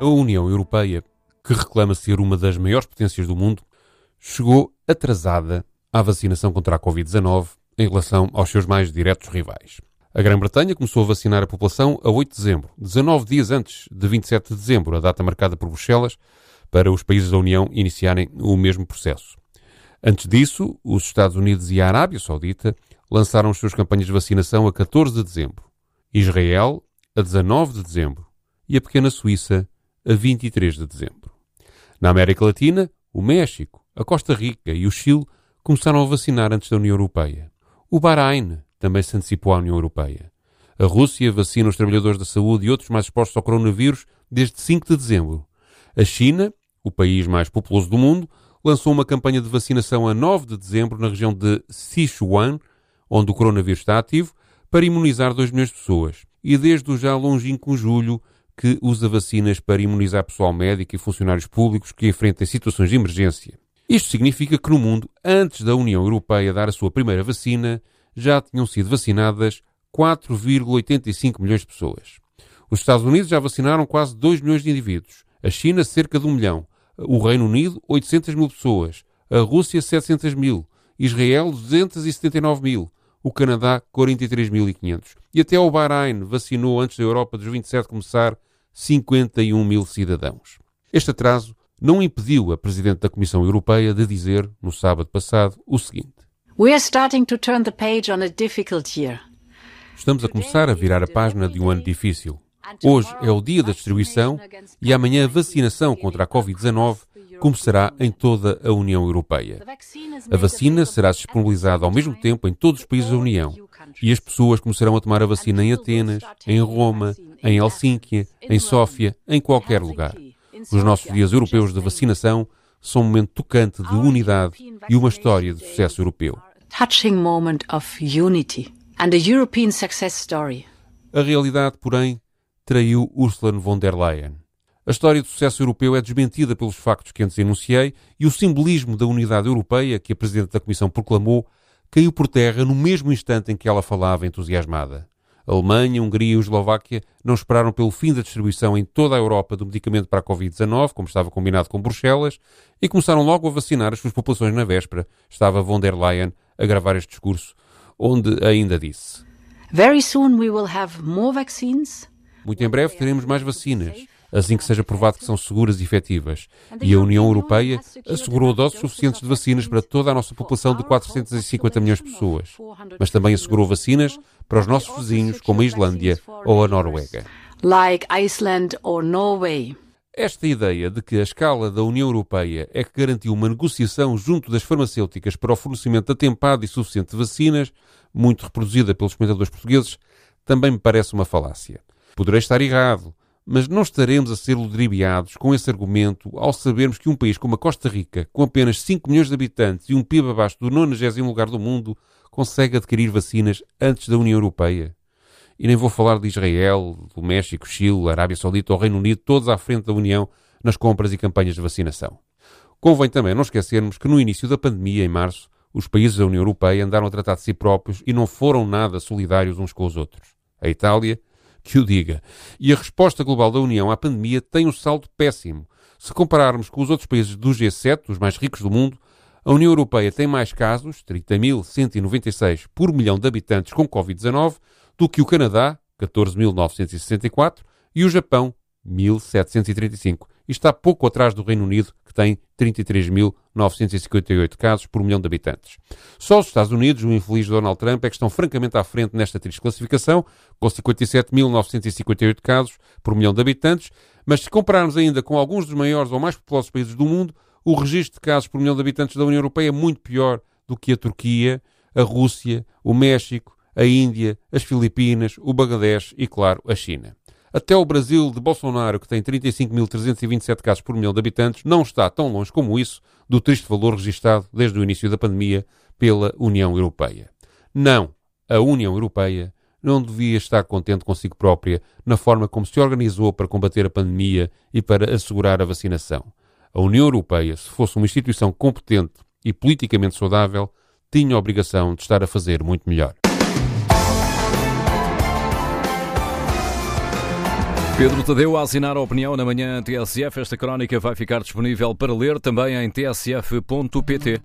A União Europeia, que reclama ser uma das maiores potências do mundo, chegou atrasada à vacinação contra a Covid-19 em relação aos seus mais diretos rivais. A Grã-Bretanha começou a vacinar a população a 8 de dezembro, 19 dias antes de 27 de dezembro, a data marcada por Bruxelas, para os países da União iniciarem o mesmo processo. Antes disso, os Estados Unidos e a Arábia Saudita lançaram as suas campanhas de vacinação a 14 de dezembro, Israel a 19 de dezembro e a pequena Suíça a 23 de dezembro. Na América Latina, o México, a Costa Rica e o Chile começaram a vacinar antes da União Europeia. O Bahrein também se antecipou à União Europeia. A Rússia vacina os trabalhadores da saúde e outros mais expostos ao coronavírus desde 5 de dezembro. A China, o país mais populoso do mundo, lançou uma campanha de vacinação a 9 de dezembro na região de Sichuan, onde o coronavírus está ativo, para imunizar 2 milhões de pessoas. E desde o já longínquo julho que usa vacinas para imunizar pessoal médico e funcionários públicos que enfrentem situações de emergência. Isto significa que no mundo, antes da União Europeia dar a sua primeira vacina, já tinham sido vacinadas 4,85 milhões de pessoas. Os Estados Unidos já vacinaram quase 2 milhões de indivíduos, a China cerca de 1 milhão, o Reino Unido 800 mil pessoas, a Rússia 700 mil, Israel 279 mil, o Canadá 43.500 e até o Bahrein vacinou antes da Europa dos 27 começar 51 mil cidadãos. Este atraso não impediu a Presidente da Comissão Europeia de dizer, no sábado passado, o seguinte: Estamos a começar a virar a página de um ano difícil. Hoje é o dia da distribuição e amanhã a vacinação contra a Covid-19 começará em toda a União Europeia. A vacina será disponibilizada ao mesmo tempo em todos os países da União e as pessoas começarão a tomar a vacina em Atenas, em Roma, em Helsínquia, em Sófia, em qualquer lugar. Os nossos dias europeus de vacinação são um momento tocante de unidade e uma história de sucesso europeu. A realidade, porém, traiu Ursula von der Leyen. A história de sucesso europeu é desmentida pelos factos que antes enunciei e o simbolismo da unidade europeia que a Presidente da Comissão proclamou caiu por terra no mesmo instante em que ela falava entusiasmada. A Alemanha, a Hungria e a Eslováquia não esperaram pelo fim da distribuição em toda a Europa do medicamento para a Covid-19, como estava combinado com Bruxelas, e começaram logo a vacinar as suas populações na véspera. Estava von der Leyen a gravar este discurso, onde ainda disse: Very soon we will have more vaccines. Muito em breve teremos mais vacinas assim que seja provado que são seguras e efetivas. E a União Europeia assegurou doses suficientes de vacinas para toda a nossa população de 450 milhões de pessoas, mas também assegurou vacinas para os nossos vizinhos, como a Islândia ou a Noruega. Like Iceland or Norway. Esta ideia de que a escala da União Europeia é que garantiu uma negociação junto das farmacêuticas para o fornecimento atempado e suficiente de vacinas, muito reproduzida pelos comentadores portugueses, também me parece uma falácia. Poderei estar errado, mas não estaremos a ser ludibriados com esse argumento ao sabermos que um país como a Costa Rica, com apenas 5 milhões de habitantes e um PIB abaixo do 90 lugar do mundo, consegue adquirir vacinas antes da União Europeia. E nem vou falar de Israel, do México, Chile, Arábia Saudita ou Reino Unido, todos à frente da União nas compras e campanhas de vacinação. Convém também não esquecermos que no início da pandemia, em março, os países da União Europeia andaram a tratar de si próprios e não foram nada solidários uns com os outros. A Itália, que o diga. E a resposta global da União à pandemia tem um saldo péssimo. Se compararmos com os outros países do G7, os mais ricos do mundo, a União Europeia tem mais casos, 30.196 por milhão de habitantes com Covid-19, do que o Canadá, 14.964, e o Japão, 1.735. E está pouco atrás do Reino Unido, que tem 33.958 casos por milhão de habitantes. Só os Estados Unidos, o infeliz Donald Trump, é que estão francamente à frente nesta triste classificação, com 57.958 casos por milhão de habitantes, mas se compararmos ainda com alguns dos maiores ou mais populosos países do mundo, o registro de casos por milhão de habitantes da União Europeia é muito pior do que a Turquia, a Rússia, o México, a Índia, as Filipinas, o Bangladesh e, claro, a China. Até o Brasil de Bolsonaro, que tem 35.327 casos por milhão de habitantes, não está tão longe como isso do triste valor registado desde o início da pandemia pela União Europeia. Não, a União Europeia não devia estar contente consigo própria na forma como se organizou para combater a pandemia e para assegurar a vacinação. A União Europeia, se fosse uma instituição competente e politicamente saudável, tinha a obrigação de estar a fazer muito melhor. Pedro Tadeu a assinar a opinião na manhã TSF. Esta crónica vai ficar disponível para ler também em tsf.pt.